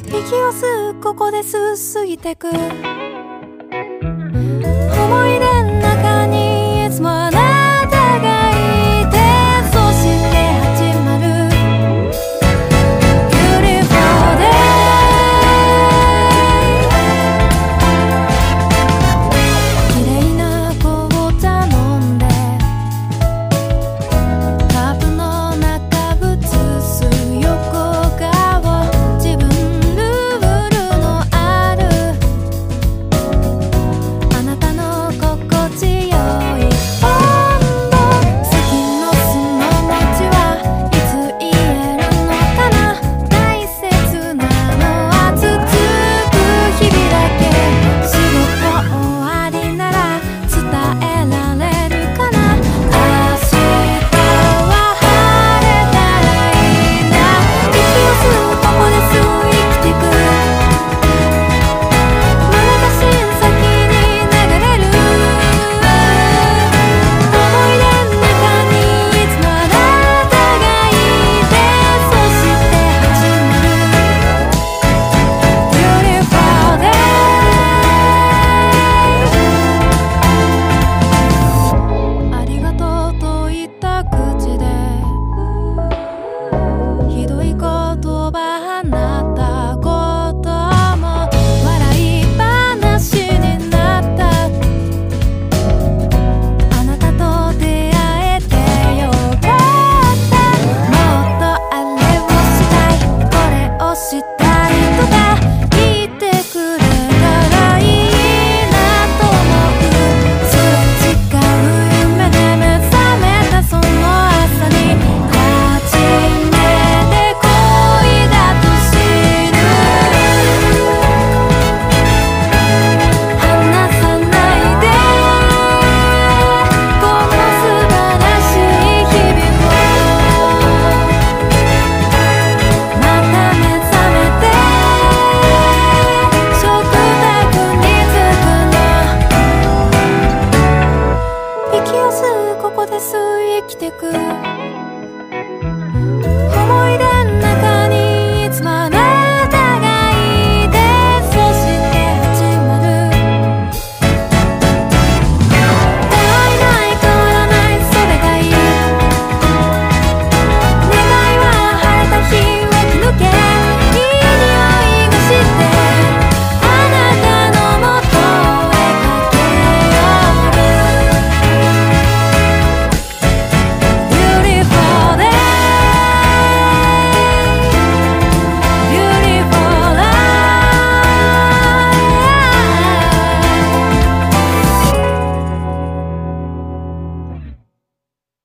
息を吸うここで吸う過ぎてく誘い生きてく。